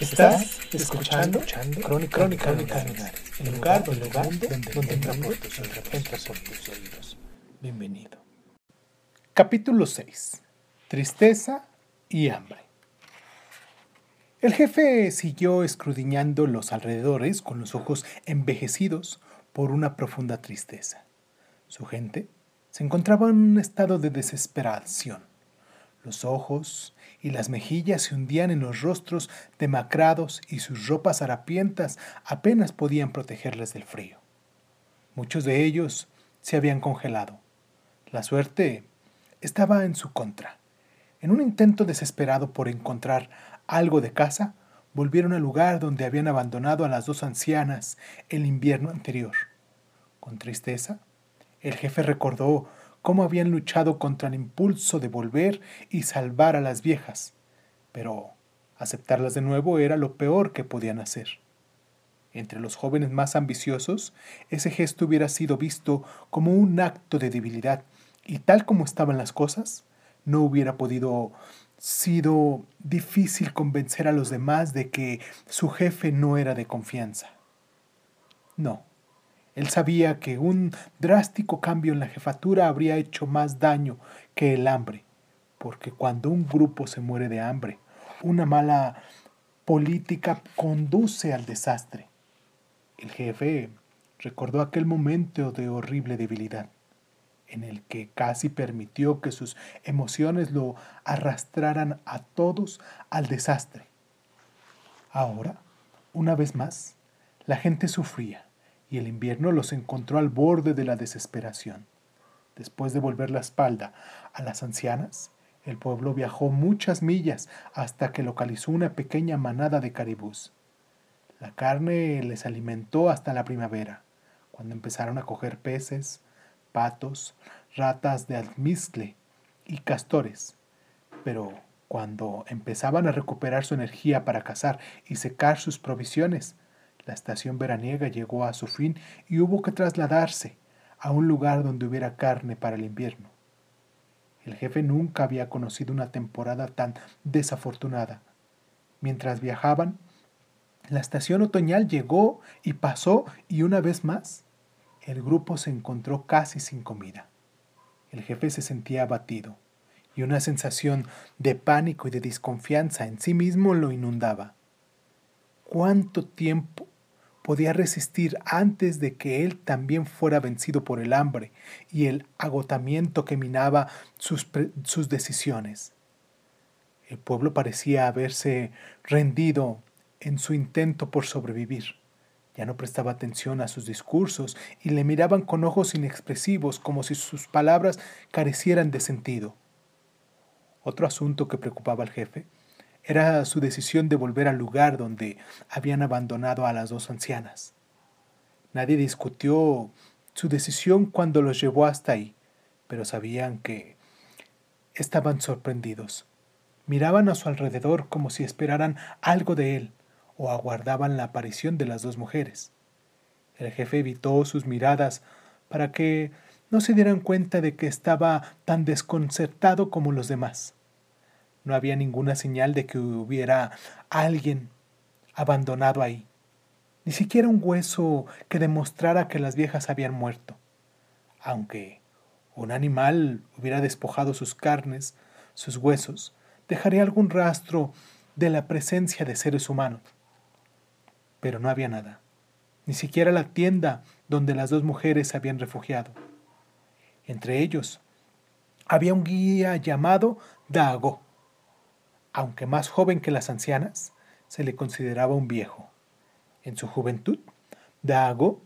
Estás escuchando, Crónica, Crónica, Crónica el lugar, el lugar donde, donde entra por tus oídos. por tus oídos. Bienvenido. Capítulo 6. Tristeza y hambre. El jefe siguió escudriñando los alrededores con los ojos envejecidos por una profunda tristeza. Su gente se encontraba en un estado de desesperación. Los ojos y las mejillas se hundían en los rostros demacrados y sus ropas harapientas apenas podían protegerles del frío. Muchos de ellos se habían congelado. La suerte estaba en su contra. En un intento desesperado por encontrar algo de casa, volvieron al lugar donde habían abandonado a las dos ancianas el invierno anterior. Con tristeza, el jefe recordó cómo habían luchado contra el impulso de volver y salvar a las viejas, pero aceptarlas de nuevo era lo peor que podían hacer. Entre los jóvenes más ambiciosos, ese gesto hubiera sido visto como un acto de debilidad, y tal como estaban las cosas, no hubiera podido sido difícil convencer a los demás de que su jefe no era de confianza. No, él sabía que un drástico cambio en la jefatura habría hecho más daño que el hambre, porque cuando un grupo se muere de hambre, una mala política conduce al desastre. El jefe recordó aquel momento de horrible debilidad, en el que casi permitió que sus emociones lo arrastraran a todos al desastre. Ahora, una vez más, la gente sufría y el invierno los encontró al borde de la desesperación. Después de volver la espalda a las ancianas, el pueblo viajó muchas millas hasta que localizó una pequeña manada de caribús. La carne les alimentó hasta la primavera, cuando empezaron a coger peces, patos, ratas de almizcle y castores. Pero cuando empezaban a recuperar su energía para cazar y secar sus provisiones, la estación veraniega llegó a su fin y hubo que trasladarse a un lugar donde hubiera carne para el invierno. El jefe nunca había conocido una temporada tan desafortunada. Mientras viajaban, la estación otoñal llegó y pasó y una vez más, el grupo se encontró casi sin comida. El jefe se sentía abatido y una sensación de pánico y de desconfianza en sí mismo lo inundaba. ¿Cuánto tiempo podía resistir antes de que él también fuera vencido por el hambre y el agotamiento que minaba sus, sus decisiones. El pueblo parecía haberse rendido en su intento por sobrevivir. Ya no prestaba atención a sus discursos y le miraban con ojos inexpresivos como si sus palabras carecieran de sentido. Otro asunto que preocupaba al jefe era su decisión de volver al lugar donde habían abandonado a las dos ancianas. Nadie discutió su decisión cuando los llevó hasta ahí, pero sabían que estaban sorprendidos. Miraban a su alrededor como si esperaran algo de él o aguardaban la aparición de las dos mujeres. El jefe evitó sus miradas para que no se dieran cuenta de que estaba tan desconcertado como los demás. No había ninguna señal de que hubiera alguien abandonado ahí. Ni siquiera un hueso que demostrara que las viejas habían muerto. Aunque un animal hubiera despojado sus carnes, sus huesos, dejaría algún rastro de la presencia de seres humanos. Pero no había nada, ni siquiera la tienda donde las dos mujeres se habían refugiado. Entre ellos había un guía llamado Dago, aunque más joven que las ancianas, se le consideraba un viejo. En su juventud, Dago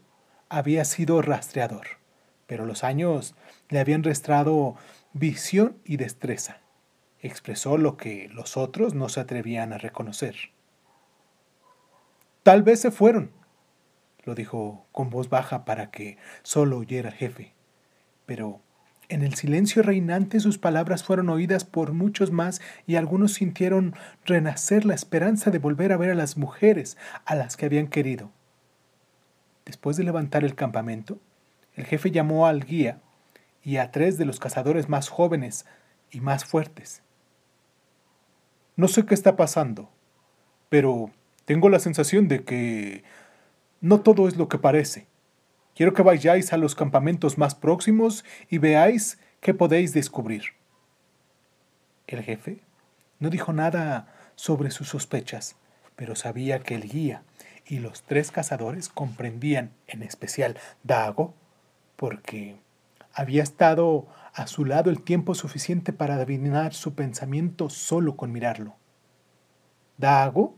había sido rastreador, pero los años le habían restado visión y destreza. Expresó lo que los otros no se atrevían a reconocer. Tal vez se fueron, lo dijo con voz baja para que solo oyera el jefe. Pero en el silencio reinante sus palabras fueron oídas por muchos más y algunos sintieron renacer la esperanza de volver a ver a las mujeres a las que habían querido. Después de levantar el campamento, el jefe llamó al guía y a tres de los cazadores más jóvenes y más fuertes. No sé qué está pasando, pero tengo la sensación de que no todo es lo que parece. Quiero que vayáis a los campamentos más próximos y veáis qué podéis descubrir. El jefe no dijo nada sobre sus sospechas, pero sabía que el guía y los tres cazadores comprendían, en especial Dago, porque había estado a su lado el tiempo suficiente para adivinar su pensamiento solo con mirarlo. Dago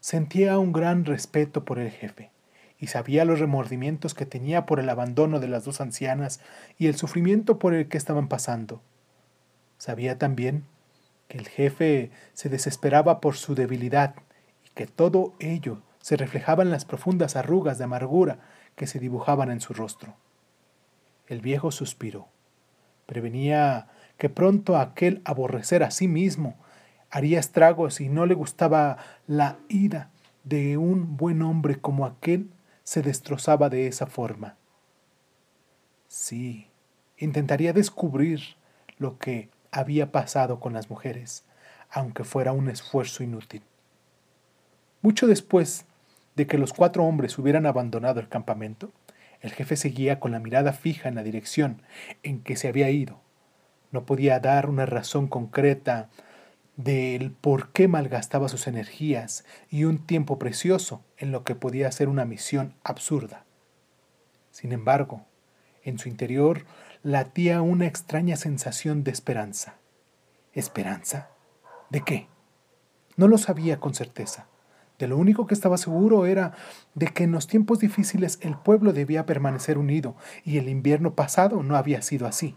sentía un gran respeto por el jefe y sabía los remordimientos que tenía por el abandono de las dos ancianas y el sufrimiento por el que estaban pasando. Sabía también que el jefe se desesperaba por su debilidad y que todo ello se reflejaba en las profundas arrugas de amargura que se dibujaban en su rostro. El viejo suspiró. Prevenía que pronto aquel aborrecer a sí mismo haría estragos y no le gustaba la ira de un buen hombre como aquel se destrozaba de esa forma. Sí, intentaría descubrir lo que había pasado con las mujeres, aunque fuera un esfuerzo inútil. Mucho después de que los cuatro hombres hubieran abandonado el campamento, el jefe seguía con la mirada fija en la dirección en que se había ido. No podía dar una razón concreta del por qué malgastaba sus energías y un tiempo precioso en lo que podía ser una misión absurda. Sin embargo, en su interior latía una extraña sensación de esperanza. ¿Esperanza? ¿De qué? No lo sabía con certeza de lo único que estaba seguro era de que en los tiempos difíciles el pueblo debía permanecer unido, y el invierno pasado no había sido así.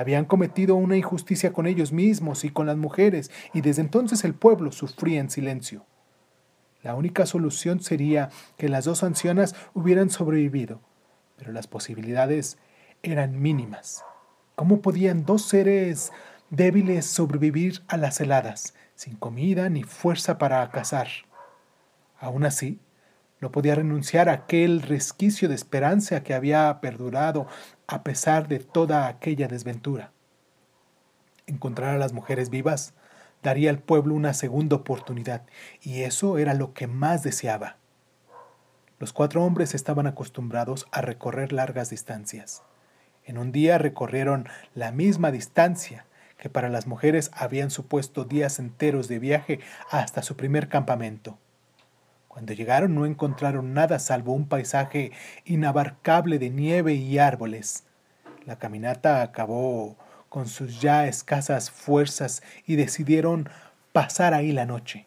Habían cometido una injusticia con ellos mismos y con las mujeres, y desde entonces el pueblo sufría en silencio. La única solución sería que las dos ancianas hubieran sobrevivido, pero las posibilidades eran mínimas. ¿Cómo podían dos seres débiles sobrevivir a las heladas, sin comida ni fuerza para cazar? Aún así, no podía renunciar a aquel resquicio de esperanza que había perdurado a pesar de toda aquella desventura. Encontrar a las mujeres vivas daría al pueblo una segunda oportunidad, y eso era lo que más deseaba. Los cuatro hombres estaban acostumbrados a recorrer largas distancias. En un día recorrieron la misma distancia que para las mujeres habían supuesto días enteros de viaje hasta su primer campamento. Cuando llegaron no encontraron nada salvo un paisaje inabarcable de nieve y árboles. La caminata acabó con sus ya escasas fuerzas y decidieron pasar ahí la noche.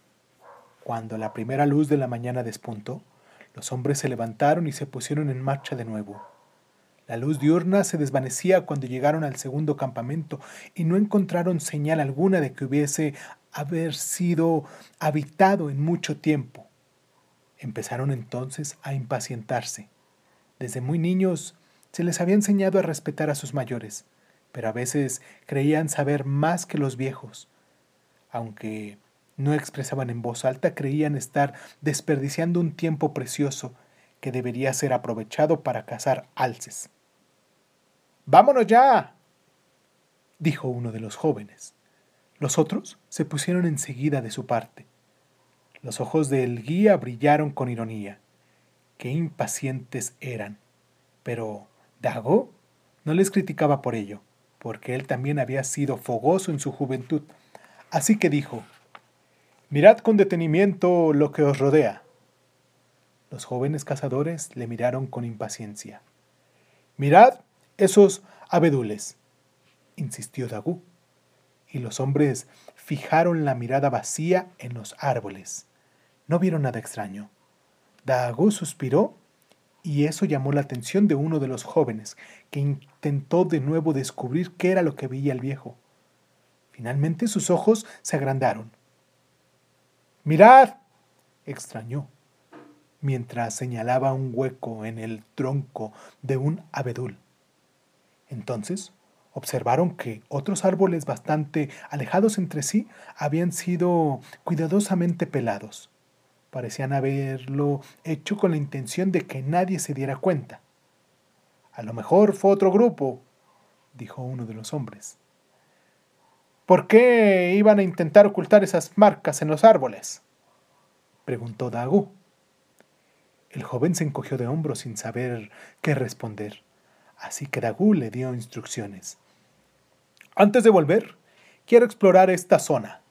Cuando la primera luz de la mañana despuntó, los hombres se levantaron y se pusieron en marcha de nuevo. La luz diurna se desvanecía cuando llegaron al segundo campamento y no encontraron señal alguna de que hubiese haber sido habitado en mucho tiempo. Empezaron entonces a impacientarse. Desde muy niños se les había enseñado a respetar a sus mayores, pero a veces creían saber más que los viejos. Aunque no expresaban en voz alta, creían estar desperdiciando un tiempo precioso que debería ser aprovechado para cazar alces. ¡Vámonos ya! dijo uno de los jóvenes. Los otros se pusieron enseguida de su parte. Los ojos del guía brillaron con ironía. Qué impacientes eran. Pero Dago no les criticaba por ello, porque él también había sido fogoso en su juventud. Así que dijo, Mirad con detenimiento lo que os rodea. Los jóvenes cazadores le miraron con impaciencia. Mirad esos abedules, insistió Dagu, y los hombres fijaron la mirada vacía en los árboles. No vieron nada extraño. Daagú suspiró y eso llamó la atención de uno de los jóvenes, que intentó de nuevo descubrir qué era lo que veía el viejo. Finalmente sus ojos se agrandaron. Mirad, extrañó, mientras señalaba un hueco en el tronco de un abedul. Entonces observaron que otros árboles bastante alejados entre sí habían sido cuidadosamente pelados. Parecían haberlo hecho con la intención de que nadie se diera cuenta. A lo mejor fue otro grupo, dijo uno de los hombres. ¿Por qué iban a intentar ocultar esas marcas en los árboles? preguntó Dagu. El joven se encogió de hombros sin saber qué responder, así que Dagu le dio instrucciones. Antes de volver, quiero explorar esta zona.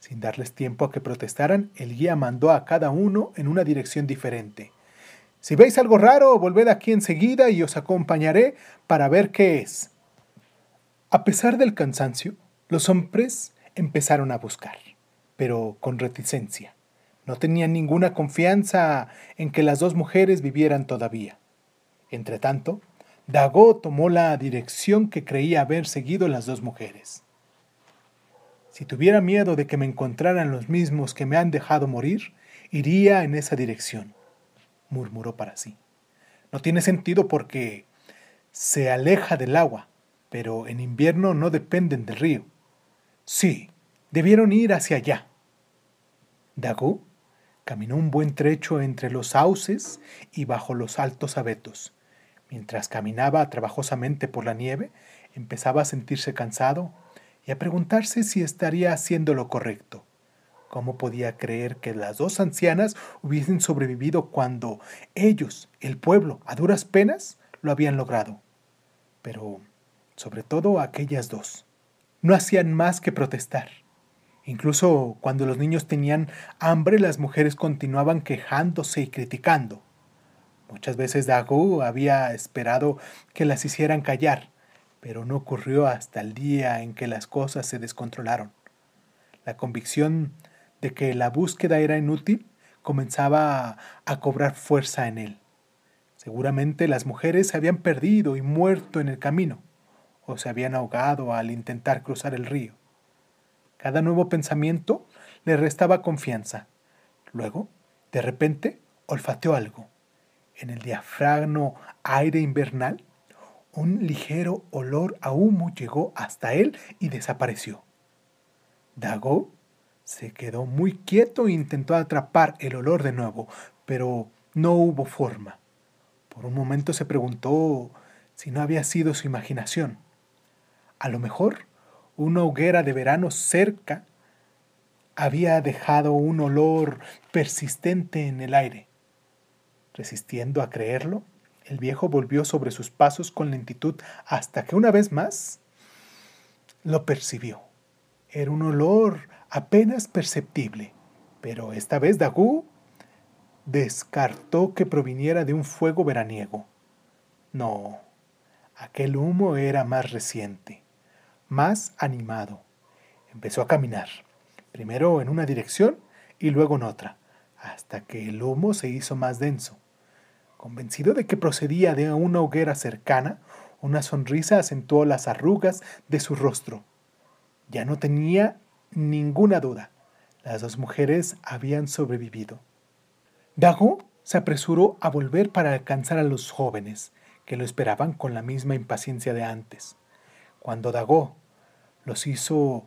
Sin darles tiempo a que protestaran, el guía mandó a cada uno en una dirección diferente. Si veis algo raro, volved aquí enseguida y os acompañaré para ver qué es. A pesar del cansancio, los hombres empezaron a buscar, pero con reticencia. No tenían ninguna confianza en que las dos mujeres vivieran todavía. Entretanto, Dago tomó la dirección que creía haber seguido las dos mujeres. Si tuviera miedo de que me encontraran los mismos que me han dejado morir, iría en esa dirección, murmuró para sí. No tiene sentido porque se aleja del agua, pero en invierno no dependen del río. Sí, debieron ir hacia allá. Dago caminó un buen trecho entre los sauces y bajo los altos abetos Mientras caminaba trabajosamente por la nieve, empezaba a sentirse cansado y a preguntarse si estaría haciendo lo correcto. ¿Cómo podía creer que las dos ancianas hubiesen sobrevivido cuando ellos, el pueblo, a duras penas, lo habían logrado? Pero, sobre todo aquellas dos, no hacían más que protestar. Incluso cuando los niños tenían hambre, las mujeres continuaban quejándose y criticando. Muchas veces Dagu había esperado que las hicieran callar, pero no ocurrió hasta el día en que las cosas se descontrolaron. La convicción de que la búsqueda era inútil comenzaba a, cobrar fuerza en él. Seguramente las mujeres se habían perdido y muerto en el camino, o se habían ahogado al intentar cruzar el río. Cada nuevo pensamiento le restaba confianza. Luego, de repente, olfateó algo en el diafragmo aire invernal, un ligero olor a humo llegó hasta él y desapareció. Dago se quedó muy quieto e intentó atrapar el olor de nuevo, pero no hubo forma. Por un momento se preguntó si no había sido su imaginación. A lo mejor una hoguera de verano cerca había dejado un olor persistente en el aire. Resistiendo a creerlo, el viejo volvió sobre sus pasos con lentitud hasta que una vez más lo percibió. Era un olor apenas perceptible, pero esta vez Dagu descartó que proviniera de un fuego veraniego. No, aquel humo era más reciente, más animado. Empezó a caminar, primero en una dirección y luego en otra, hasta que el humo se hizo más denso. Convencido de que procedía de una hoguera cercana, una sonrisa acentuó las arrugas de su rostro. Ya no tenía ninguna duda. Las dos mujeres habían sobrevivido. Dago se apresuró a volver para alcanzar a los jóvenes, que lo esperaban con la misma impaciencia de antes. Cuando Dago los hizo,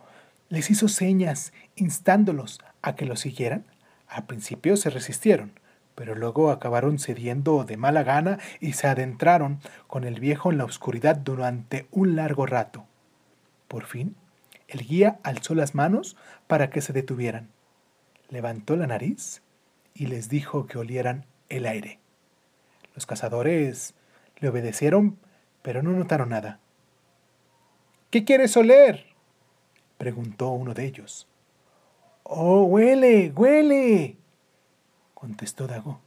les hizo señas instándolos a que lo siguieran, al principio se resistieron, pero luego acabaron cediendo de mala gana y se adentraron con el viejo en la oscuridad durante un largo rato. Por fin, el guía alzó las manos para que se detuvieran. Levantó la nariz y les dijo que olieran el aire. Los cazadores le obedecieron, pero no notaron nada. ¿Qué quieres oler? preguntó uno de ellos. Oh, huele, huele, contestó Dago.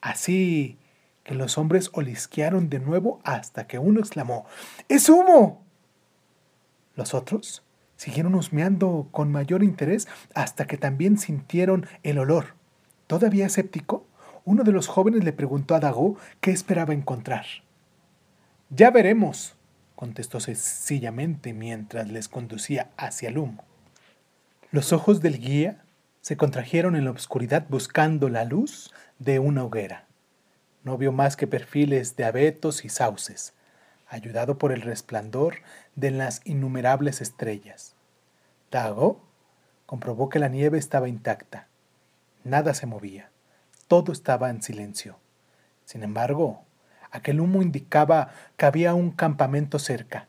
Así que los hombres olisquearon de nuevo hasta que uno exclamó, ¡Es humo! Los otros siguieron husmeando con mayor interés hasta que también sintieron el olor. Todavía escéptico, uno de los jóvenes le preguntó a Dago qué esperaba encontrar. Ya veremos, contestó sencillamente mientras les conducía hacia el humo. Los ojos del guía se contrajeron en la oscuridad buscando la luz de una hoguera. No vio más que perfiles de abetos y sauces, ayudado por el resplandor de las innumerables estrellas. Dago comprobó que la nieve estaba intacta. Nada se movía. Todo estaba en silencio. Sin embargo, aquel humo indicaba que había un campamento cerca.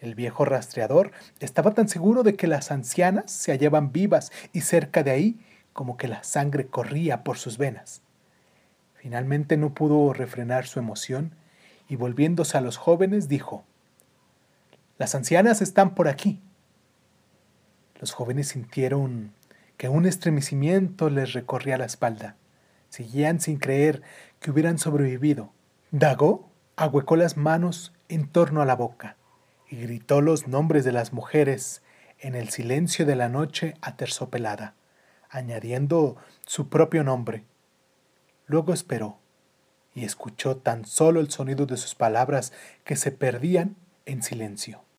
El viejo rastreador estaba tan seguro de que las ancianas se hallaban vivas y cerca de ahí como que la sangre corría por sus venas. Finalmente no pudo refrenar su emoción y volviéndose a los jóvenes dijo, Las ancianas están por aquí. Los jóvenes sintieron que un estremecimiento les recorría la espalda. Seguían sin creer que hubieran sobrevivido. Dago ahuecó las manos en torno a la boca y gritó los nombres de las mujeres en el silencio de la noche aterciopelada, añadiendo su propio nombre. Luego esperó y escuchó tan solo el sonido de sus palabras que se perdían en silencio.